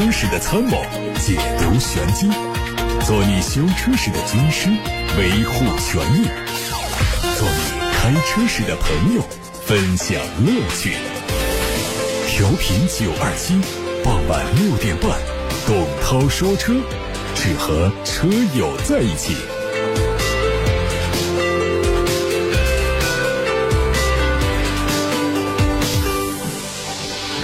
车时的参谋，解读玄机；做你修车时的军师，维护权益；做你开车时的朋友，分享乐趣。调频九二七，傍晚六点半，董涛说车，只和车友在一起。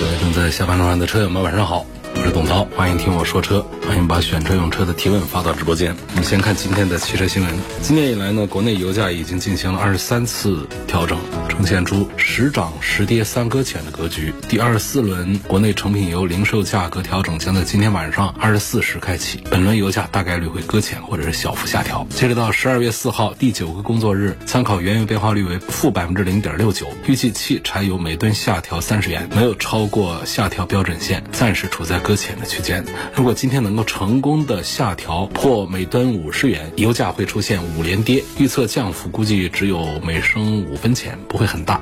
各位正在下班路上的车友们，晚上好，是董涛，欢迎听我说车，欢迎把选车用车的提问发到直播间。我们先看今天的汽车新闻。今年以来呢，国内油价已经进行了二十三次调整，呈现出时涨时跌三搁浅的格局。第二十四轮国内成品油零售价格调整将在今天晚上二十四时开启，本轮油价大概率会搁浅或者是小幅下调。截止到十二月四号第九个工作日，参考原油变化率为负百分之零点六九，预计汽柴油每吨下调三十元，没有超过下调标准线，暂时处在搁浅的区间。如果今天能够成功的下调破每吨五十元，油价会出现五连跌，预测降幅估计只有每升五分钱，不会很大。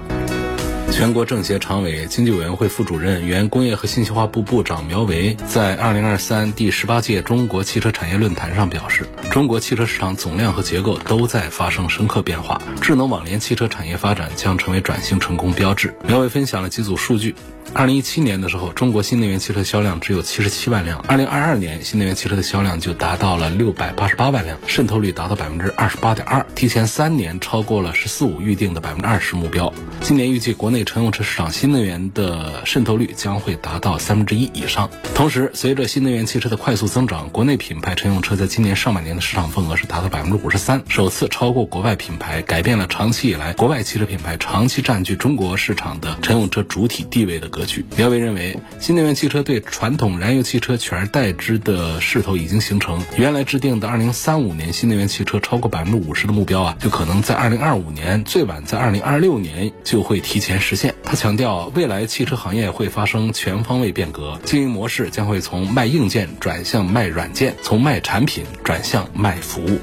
全国政协常委、经济委员会副主任、原工业和信息化部部长苗圩在二零二三第十八届中国汽车产业论坛上表示，中国汽车市场总量和结构都在发生深刻变化，智能网联汽车产业发展将成为转型成功标志。苗圩分享了几组数据。二零一七年的时候，中国新能源汽车销量只有七十七万辆。二零二二年，新能源汽车的销量就达到了六百八十八万辆，渗透率达到百分之二十八点二，提前三年超过了“十四五”预定的百分之二十目标。今年预计国内乘用车市场新能源的渗透率将会达到三分之一以上。同时，随着新能源汽车的快速增长，国内品牌乘用车在今年上半年的市场份额是达到百分之五十三，首次超过国外品牌，改变了长期以来国外汽车品牌长期占据中国市场的乘用车主体地位的格局。苗伟认为，新能源汽车对传统燃油汽车取而代之的势头已经形成。原来制定的二零三五年新能源汽车超过百分之五十的目标啊，就可能在二零二五年，最晚在二零二六年就会提前实现。他强调，未来汽车行业会发生全方位变革，经营模式将会从卖硬件转向卖软件，从卖产品转向卖服务。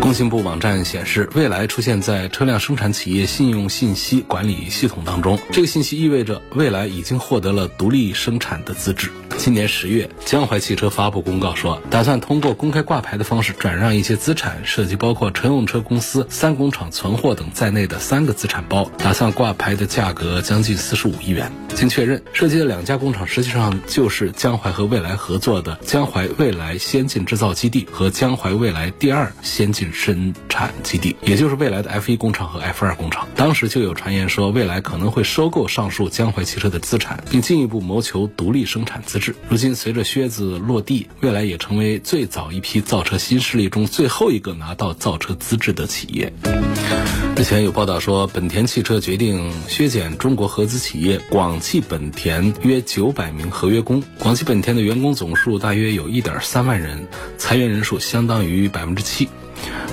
工信部网站显示，未来出现在车辆生产企业信用信息管理系统当中。这个信息意味着未来已经获得了独立生产的资质。今年十月，江淮汽车发布公告说，打算通过公开挂牌的方式转让一些资产，涉及包括乘用车公司三工厂存货等在内的三个资产包，打算挂牌的价格将近四十五亿元。经确认，涉及的两家工厂实际上就是江淮和蔚来合作的江淮蔚来先进制造基地和江淮蔚来第二先进生产基地，也就是蔚来的 F 一工厂和 F 二工厂。当时就有传言说，蔚来可能会收购上述江淮汽车的资产，并进一步谋求独立生产资如今，随着靴子落地，蔚来也成为最早一批造车新势力中最后一个拿到造车资质的企业。之前有报道说，本田汽车决定削减中国合资企业广汽本田约九百名合约工。广汽本田的员工总数大约有一点三万人，裁员人数相当于百分之七。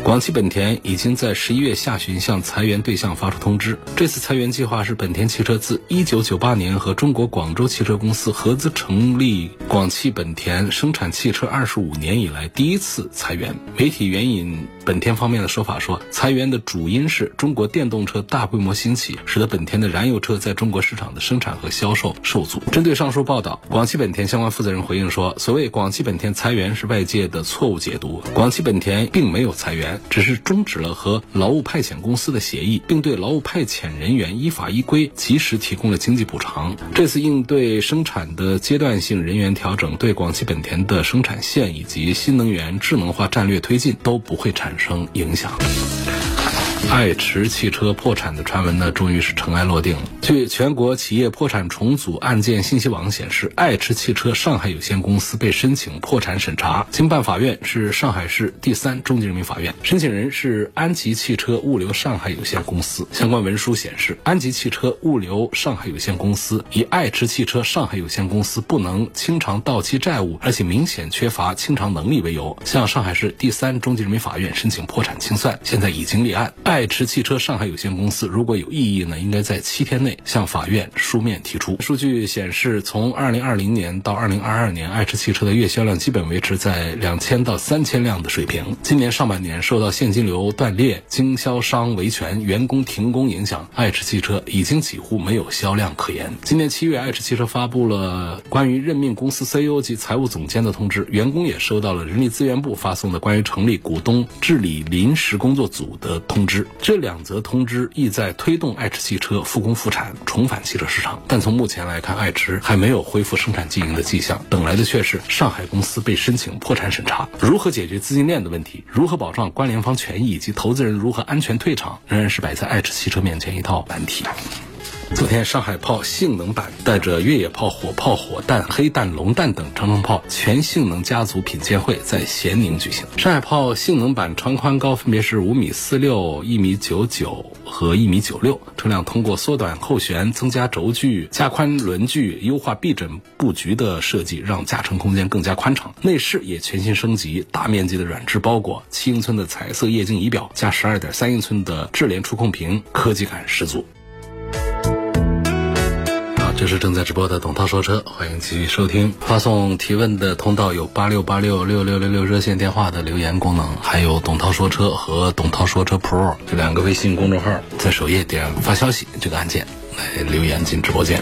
广汽本田已经在十一月下旬向裁员对象发出通知。这次裁员计划是本田汽车自一九九八年和中国广州汽车公司合资成立广汽本田生产汽车二十五年以来第一次裁员。媒体援引本田方面的说法说，裁员的主因是中国电动车大规模兴起，使得本田的燃油车在中国市场的生产和销售受阻。针对上述报道，广汽本田相关负责人回应说，所谓广汽本田裁员是外界的错误解读，广汽本田并没有裁员。只是终止了和劳务派遣公司的协议，并对劳务派遣人员依法依规及时提供了经济补偿。这次应对生产的阶段性人员调整，对广汽本田的生产线以及新能源智能化战略推进都不会产生影响。爱驰汽车破产的传闻呢，终于是尘埃落定了。据全国企业破产重组案件信息网显示，爱驰汽车上海有限公司被申请破产审查，经办法院是上海市第三中级人民法院，申请人是安吉汽车物流上海有限公司。相关文书显示，安吉汽车物流上海有限公司以爱驰汽车上海有限公司不能清偿到期债务，而且明显缺乏清偿能力为由，向上海市第三中级人民法院申请破产清算，现在已经立案。爱驰汽车上海有限公司如果有异议呢，应该在七天内向法院书面提出。数据显示，从二零二零年到二零二二年，爱驰汽车的月销量基本维持在两千到三千辆的水平。今年上半年受到现金流断裂、经销商维权、员工停工影响，爱驰汽车已经几乎没有销量可言。今年七月，爱驰汽车发布了关于任命公司 CEO 及财务总监的通知，员工也收到了人力资源部发送的关于成立股东治理临时工作组的通知。这两则通知意在推动爱驰汽车复工复产、重返汽车市场。但从目前来看，爱驰还没有恢复生产经营的迹象，等来的却是上海公司被申请破产审查。如何解决资金链的问题？如何保障关联方权益以及投资人如何安全退场，仍然是摆在爱驰汽车面前一套难题。昨天，上海炮性能版带着越野炮、火炮、火弹、黑弹、龙弹等长城炮全性能家族品鉴会在咸宁举行。上海炮性能版长宽高分别是五米四六、一米九九和一米九六，车辆通过缩短后悬、增加轴距、加宽轮距、优化避震布局的设计，让驾乘空间更加宽敞。内饰也全新升级，大面积的软质包裹，七英寸的彩色液晶仪表加十二点三英寸的智联触控屏，科技感十足。这是正在直播的董涛说车，欢迎继续收听。发送提问的通道有八六八六六六六六热线电话的留言功能，还有董涛说车和董涛说车 Pro 这两个微信公众号，在首页点发消息这个按键来留言进直播间。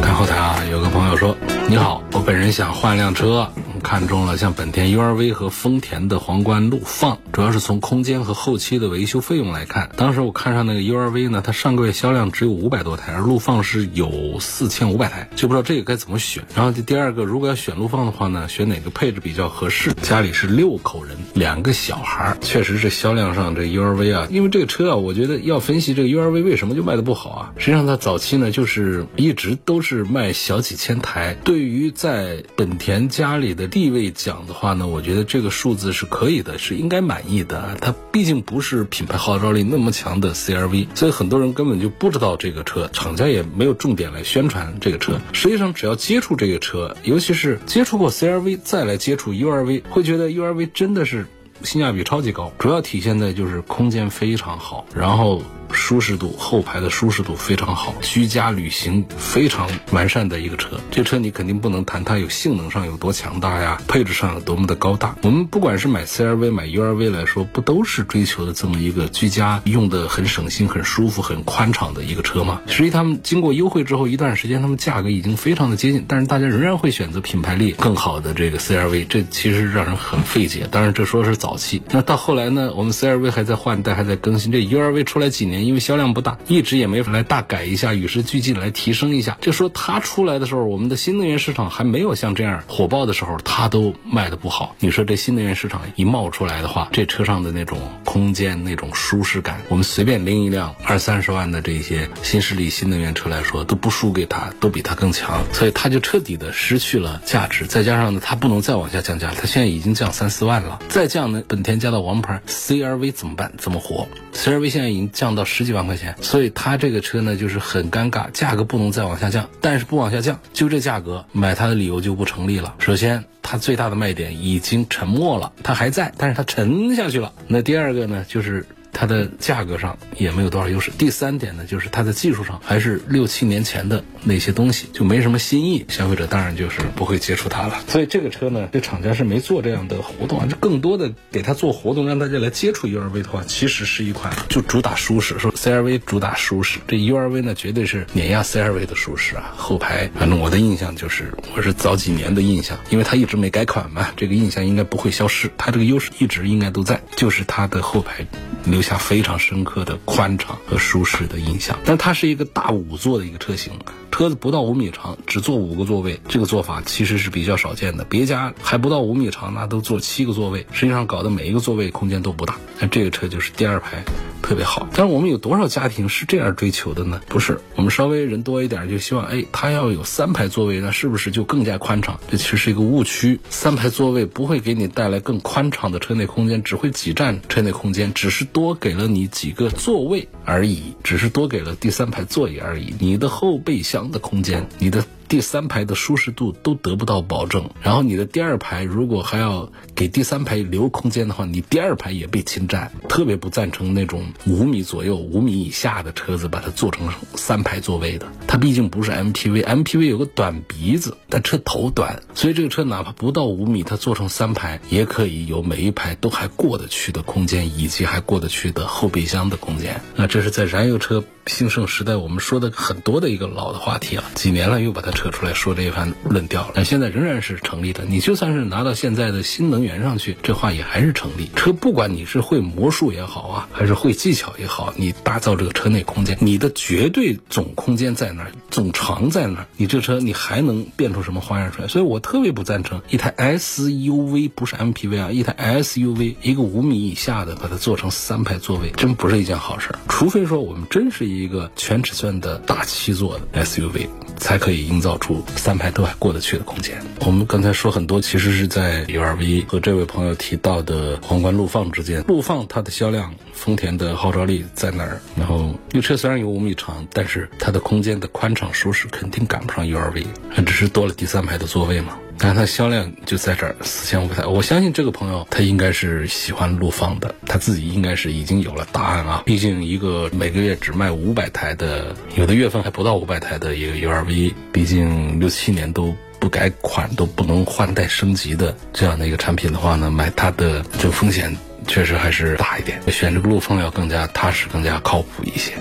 看后台啊，有个朋友说：“你好，我本人想换辆车。”看中了像本田 URV 和丰田的皇冠陆放，主要是从空间和后期的维修费用来看。当时我看上那个 URV 呢，它上个月销量只有五百多台，而陆放是有四千五百台，就不知道这个该怎么选。然后第二个，如果要选陆放的话呢，选哪个配置比较合适？家里是六口人，两个小孩，确实是销量上这 URV 啊，因为这个车啊，我觉得要分析这个 URV 为什么就卖的不好啊。实际上它早期呢，就是一直都是卖小几千台，对于在本田家里的。地位讲的话呢，我觉得这个数字是可以的，是应该满意的。它毕竟不是品牌号召力那么强的 CRV，所以很多人根本就不知道这个车，厂家也没有重点来宣传这个车。实际上，只要接触这个车，尤其是接触过 CRV 再来接触 URV，会觉得 URV 真的是性价比超级高，主要体现在就是空间非常好，然后。舒适度，后排的舒适度非常好，居家旅行非常完善的一个车。这车你肯定不能谈它有性能上有多强大呀，配置上有多么的高大。我们不管是买 CRV 买 URV 来说，不都是追求的这么一个居家用的很省心、很舒服、很宽敞的一个车吗？实际他们经过优惠之后一段时间，他们价格已经非常的接近，但是大家仍然会选择品牌力更好的这个 CRV，这其实让人很费解。当然这说是早期，那到后来呢，我们 CRV 还在换代，还在更新。这 URV 出来几年？因为销量不大，一直也没法来大改一下，与时俱进来提升一下。就说它出来的时候，我们的新能源市场还没有像这样火爆的时候，它都卖的不好。你说这新能源市场一冒出来的话，这车上的那种空间、那种舒适感，我们随便拎一辆二三十万的这些新势力新能源车来说，都不输给它，都比它更强。所以它就彻底的失去了价值。再加上呢，它不能再往下降价，它现在已经降三四万了，再降呢，本田加到王牌 CRV 怎么办？怎么活？CRV 现在已经降到十几万。块钱，所以它这个车呢就是很尴尬，价格不能再往下降，但是不往下降，就这价格买它的理由就不成立了。首先，它最大的卖点已经沉没了，它还在，但是它沉下去了。那第二个呢，就是。它的价格上也没有多少优势。第三点呢，就是它的技术上还是六七年前的那些东西，就没什么新意。消费者当然就是不会接触它了。所以这个车呢，这厂家是没做这样的活动啊，就更多的给它做活动，让大家来接触 URV 的话，其实是一款就主打舒适。说 CRV 主打舒适，这 URV 呢绝对是碾压 CRV 的舒适啊。后排，反正我的印象就是，我是早几年的印象，因为它一直没改款嘛，这个印象应该不会消失。它这个优势一直应该都在，就是它的后排。留下非常深刻的宽敞和舒适的印象，但它是一个大五座的一个车型，车子不到五米长，只坐五个座位，这个做法其实是比较少见的。别家还不到五米长，那都坐七个座位，实际上搞得每一个座位空间都不大。那这个车就是第二排。特别好，但是我们有多少家庭是这样追求的呢？不是，我们稍微人多一点，就希望哎，它要有三排座位，那是不是就更加宽敞？这其实是一个误区。三排座位不会给你带来更宽敞的车内空间，只会挤占车内空间，只是多给了你几个座位而已，只是多给了第三排座椅而已。你的后备箱的空间，你的。第三排的舒适度都得不到保证。然后你的第二排如果还要给第三排留空间的话，你第二排也被侵占。特别不赞成那种五米左右、五米以下的车子把它做成三排座位的。它毕竟不是 MPV，MPV 有个短鼻子，但车头短，所以这个车哪怕不到五米，它做成三排也可以有每一排都还过得去的空间，以及还过得去的后备箱的空间。那这是在燃油车。兴盛时代，我们说的很多的一个老的话题啊，几年了又把它扯出来说这一番论调了，但现在仍然是成立的。你就算是拿到现在的新能源上去，这话也还是成立。车不管你是会魔术也好啊，还是会技巧也好，你打造这个车内空间，你的绝对总空间在哪儿，总长在哪儿，你这车你还能变出什么花样出来？所以我特别不赞成一台 SUV 不是 MPV 啊，一台 SUV 一个五米以下的把它做成三排座位，真不是一件好事。除非说我们真是一。个全尺寸的大七座的 SUV 才可以营造出三排都还过得去的空间。我们刚才说很多，其实是在 URV 和这位朋友提到的皇冠陆放之间。陆放它的销量，丰田的号召力在哪儿？然后，这车虽然有五米长，但是它的空间的宽敞舒适肯定赶不上 URV，它只是多了第三排的座位嘛。但它销量就在这儿，四千五百台。我相信这个朋友他应该是喜欢陆放的，他自己应该是已经有了答案啊。毕竟一个每个月只卖五百台的，有的月份还不到五百台的一个 URV，毕竟六七年都不改款都不能换代升级的这样的一个产品的话呢，买它的这个风险确实还是大一点。选这个陆放要更加踏实、更加靠谱一些。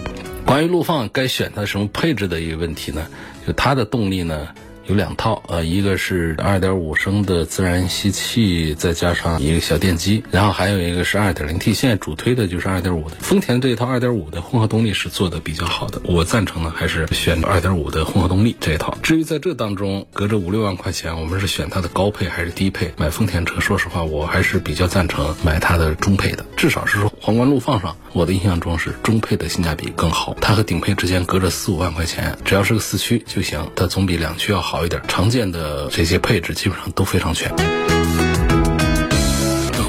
关于陆放该选它什么配置的一个问题呢，就它的动力呢。有两套，呃，一个是二点五升的自然吸气，再加上一个小电机，然后还有一个是二点零 T，现在主推的就是二点五的。丰田这一套二点五的混合动力是做的比较好的，我赞成呢还是选二点五的混合动力这一套。至于在这当中隔着五六万块钱，我们是选它的高配还是低配？买丰田车，说实话，我还是比较赞成买它的中配的，至少是说皇冠陆放上，我的印象中是中配的性价比更好。它和顶配之间隔着四五万块钱，只要是个四驱就行，它总比两驱要好。好一点，常见的这些配置基本上都非常全。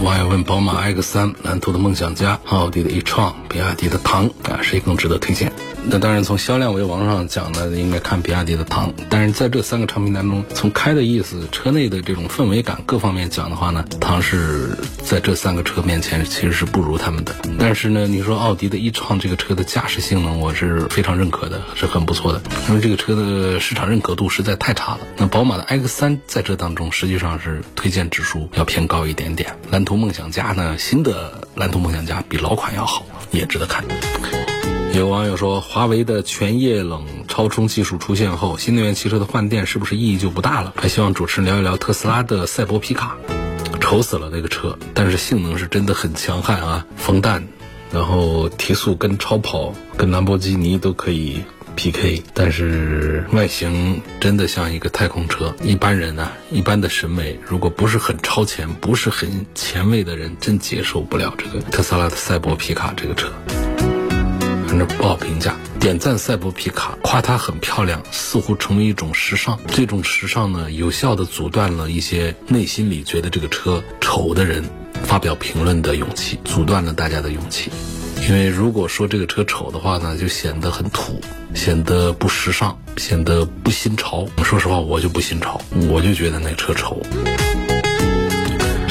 网友问：宝马 X 三、蓝图的梦想家、奥迪的 E 创、比亚迪的唐啊，谁更值得推荐？那当然，从销量为王上讲呢，应该看比亚迪的唐。但是在这三个产品当中，从开的意思、车内的这种氛围感各方面讲的话呢，唐是在这三个车面前其实是不如他们的。但是呢，你说奥迪的 e-tron 这个车的驾驶性能，我是非常认可的，是很不错的。因为这个车的市场认可度实在太差了。那宝马的 X3 在这当中实际上是推荐指数要偏高一点点。蓝图梦想家呢，新的蓝图梦想家比老款要好，也值得看。有网友说，华为的全液冷超充技术出现后，新能源汽车的换电是不是意义就不大了？还希望主持人聊一聊特斯拉的赛博皮卡，丑死了那个车，但是性能是真的很强悍啊，风弹，然后提速跟超跑跟兰博基尼都可以 PK，但是外形真的像一个太空车，一般人呢，一般的审美如果不是很超前，不是很前卫的人，真接受不了这个特斯拉的赛博皮卡这个车。反正不好评价，点赞赛博皮卡，夸它很漂亮，似乎成为一种时尚。这种时尚呢，有效的阻断了一些内心里觉得这个车丑的人发表评论的勇气，阻断了大家的勇气。因为如果说这个车丑的话呢，就显得很土，显得不时尚，显得不新潮。说实话，我就不新潮，我就觉得那车丑。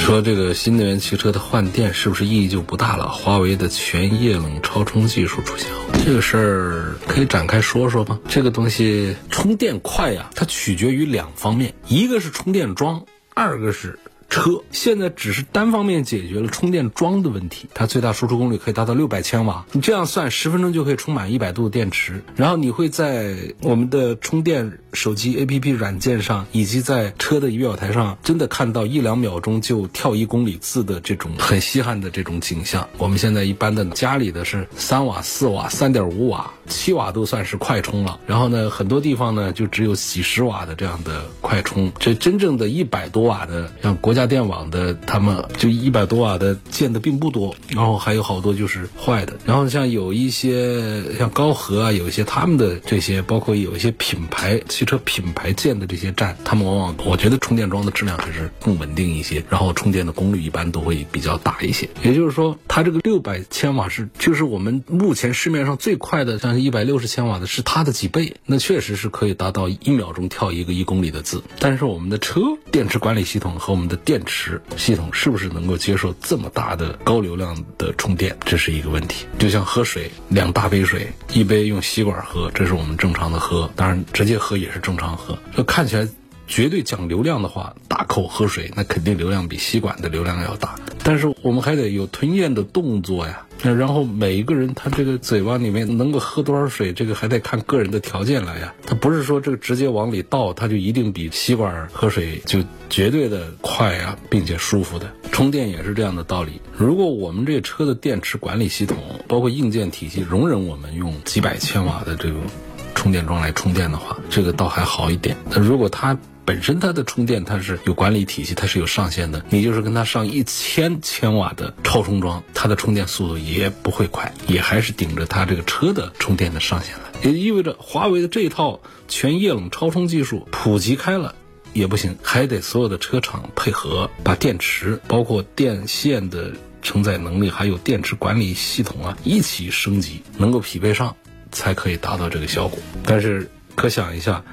说这个新能源汽车的换电是不是意义就不大了？华为的全液冷超充技术出现后，这个事儿可以展开说说吗？这个东西充电快呀，它取决于两方面，一个是充电桩，二个是。车现在只是单方面解决了充电桩的问题，它最大输出功率可以达到六百千瓦。你这样算，十分钟就可以充满一百度的电池。然后你会在我们的充电手机 APP 软件上，以及在车的仪表台上，真的看到一两秒钟就跳一公里字的这种很稀罕的这种景象。我们现在一般的家里的是三瓦、四瓦、三点五瓦、七瓦都算是快充了。然后呢，很多地方呢就只有几十瓦的这样的快充。这真正的一百多瓦的，像国家。家电网的，他们就一百多瓦的建的并不多，然后还有好多就是坏的。然后像有一些像高和啊，有一些他们的这些，包括有一些品牌汽车品牌建的这些站，他们往往我觉得充电桩的质量还是更稳定一些，然后充电的功率一般都会比较大一些。也就是说，它这个六百千瓦是就是我们目前市面上最快的，像一百六十千瓦的是它的几倍，那确实是可以达到一秒钟跳一个一公里的字。但是我们的车电池管理系统和我们的电池系统是不是能够接受这么大的高流量的充电，这是一个问题。就像喝水，两大杯水，一杯用吸管喝，这是我们正常的喝，当然直接喝也是正常喝。就看起来绝对讲流量的话，大口喝水那肯定流量比吸管的流量要大。但是我们还得有吞咽的动作呀。那然后每一个人他这个嘴巴里面能够喝多少水，这个还得看个人的条件来呀。他不是说这个直接往里倒，它就一定比吸管喝水就绝对的快啊，并且舒服的。充电也是这样的道理。如果我们这车的电池管理系统，包括硬件体系容忍我们用几百千瓦的这个充电桩来充电的话，这个倒还好一点。那如果它本身它的充电它是有管理体系，它是有上限的。你就是跟它上一千千瓦的超充桩，它的充电速度也不会快，也还是顶着它这个车的充电的上限来。也意味着华为的这一套全液冷超充技术普及开了也不行，还得所有的车厂配合，把电池包括电线的承载能力，还有电池管理系统啊一起升级，能够匹配上，才可以达到这个效果。但是可想一下。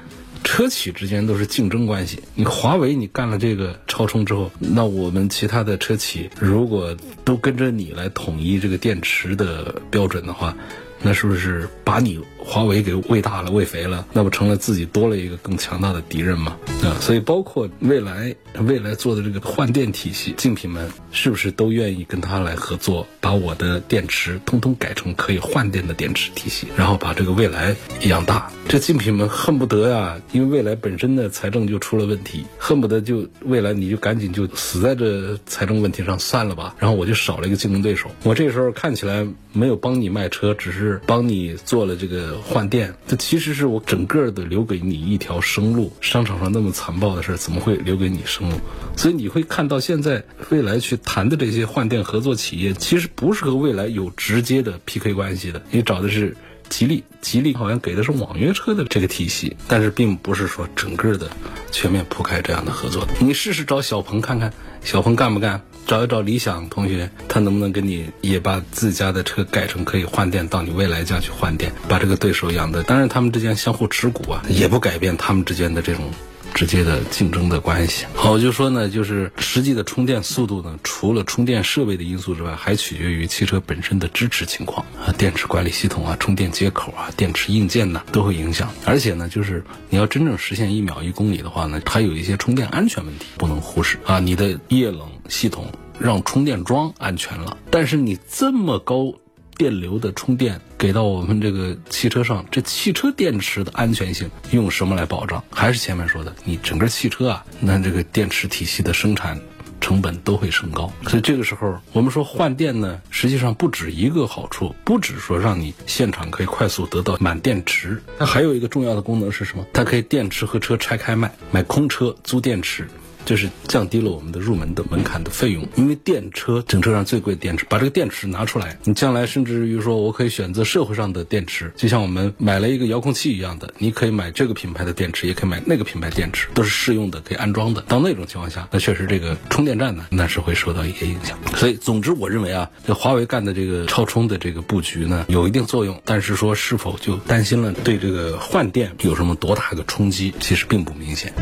车企之间都是竞争关系。你华为，你干了这个超充之后，那我们其他的车企如果都跟着你来统一这个电池的标准的话，那是不是把你华为给喂大了、喂肥了？那不成了自己多了一个更强大的敌人吗？啊，所以包括未来未来做的这个换电体系，竞品们是不是都愿意跟他来合作，把我的电池通通改成可以换电的电池体系，然后把这个未来养大？这竞品们恨不得呀，因为未来本身的财政就出了问题，恨不得就未来你就赶紧就死在这财政问题上算了吧，然后我就少了一个竞争对手。我这时候看起来没有帮你卖车，只是帮你做了这个换电，这其实是我整个的留给你一条生路。商场上那么残暴的事，怎么会留给你生路？所以你会看到现在未来去谈的这些换电合作企业，其实不是和未来有直接的 PK 关系的，你找的是。吉利，吉利好像给的是网约车的这个体系，但是并不是说整个的全面铺开这样的合作。你试试找小鹏看看，小鹏干不干？找一找理想同学，他能不能给你也把自家的车改成可以换电，到你未来家去换电，把这个对手养的？当然，他们之间相互持股啊，也不改变他们之间的这种。直接的竞争的关系。好，就说呢，就是实际的充电速度呢，除了充电设备的因素之外，还取决于汽车本身的支持情况啊，电池管理系统啊，充电接口啊，电池硬件呐，都会影响。而且呢，就是你要真正实现一秒一公里的话呢，它有一些充电安全问题不能忽视啊。你的液冷系统让充电桩安全了，但是你这么高。电流的充电给到我们这个汽车上，这汽车电池的安全性用什么来保障？还是前面说的，你整个汽车啊，那这个电池体系的生产成本都会升高。所以这个时候，我们说换电呢，实际上不止一个好处，不止说让你现场可以快速得到满电池，它还有一个重要的功能是什么？它可以电池和车拆开卖，买空车租电池。就是降低了我们的入门的门槛的费用，因为电车整车上最贵的电池，把这个电池拿出来，你将来甚至于说我可以选择社会上的电池，就像我们买了一个遥控器一样的，你可以买这个品牌的电池，也可以买那个品牌电池，都是适用的，可以安装的。到那种情况下，那确实这个充电站呢，那是会受到一些影响。所以，总之，我认为啊，这华为干的这个超充的这个布局呢，有一定作用，但是说是否就担心了对这个换电有什么多大的冲击，其实并不明显。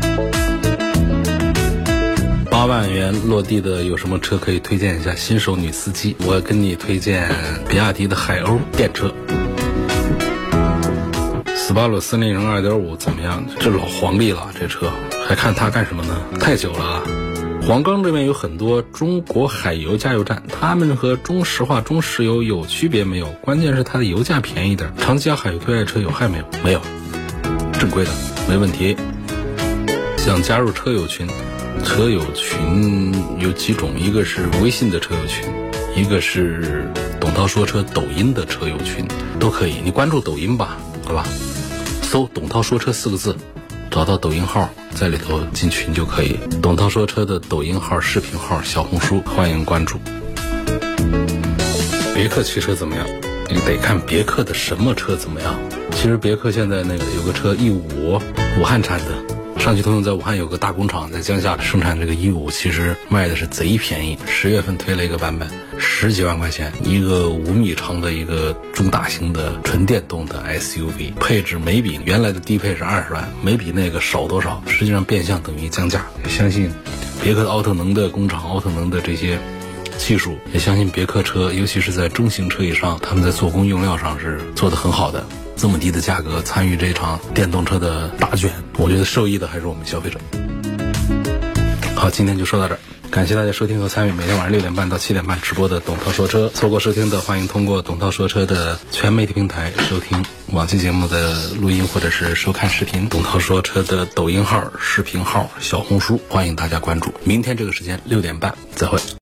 万元落地的有什么车可以推荐一下？新手女司机，我跟你推荐比亚迪的海鸥电车。斯巴鲁森林人二点五怎么样？这老黄历了，这车还看它干什么呢？太久了啊！黄冈这边有很多中国海油加油站，他们和中石化、中石油有区别没有？关键是它的油价便宜点。长江海油对爱车有害没有？没有，正规的，没问题。想加入车友群？车友群有几种，一个是微信的车友群，一个是董涛说车抖音的车友群，都可以。你关注抖音吧，好吧，搜“董涛说车”四个字，找到抖音号，在里头进群就可以。董涛说车的抖音号、视频号、小红书，欢迎关注。别克汽车怎么样？你得看别克的什么车怎么样。其实别克现在那个有个车 E 五，武汉产的。上汽通用在武汉有个大工厂，在江夏生产这个 E 五，其实卖的是贼便宜。十月份推了一个版本，十几万块钱，一个五米长的一个中大型的纯电动的 SUV，配置没比原来的低配是二十万，没比那个少多少。实际上变相等于降价。相信别克的奥特能的工厂，奥特能的这些技术，也相信别克车，尤其是在中型车以上，他们在做工用料上是做的很好的。这么低的价格参与这场电动车的大卷，我觉得受益的还是我们消费者。好，今天就说到这儿，感谢大家收听和参与每天晚上六点半到七点半直播的董涛说车。错过收听的，欢迎通过董涛说车的全媒体平台收听往期节目的录音或者是收看视频。董涛说车的抖音号、视频号、小红书，欢迎大家关注。明天这个时间六点半再会。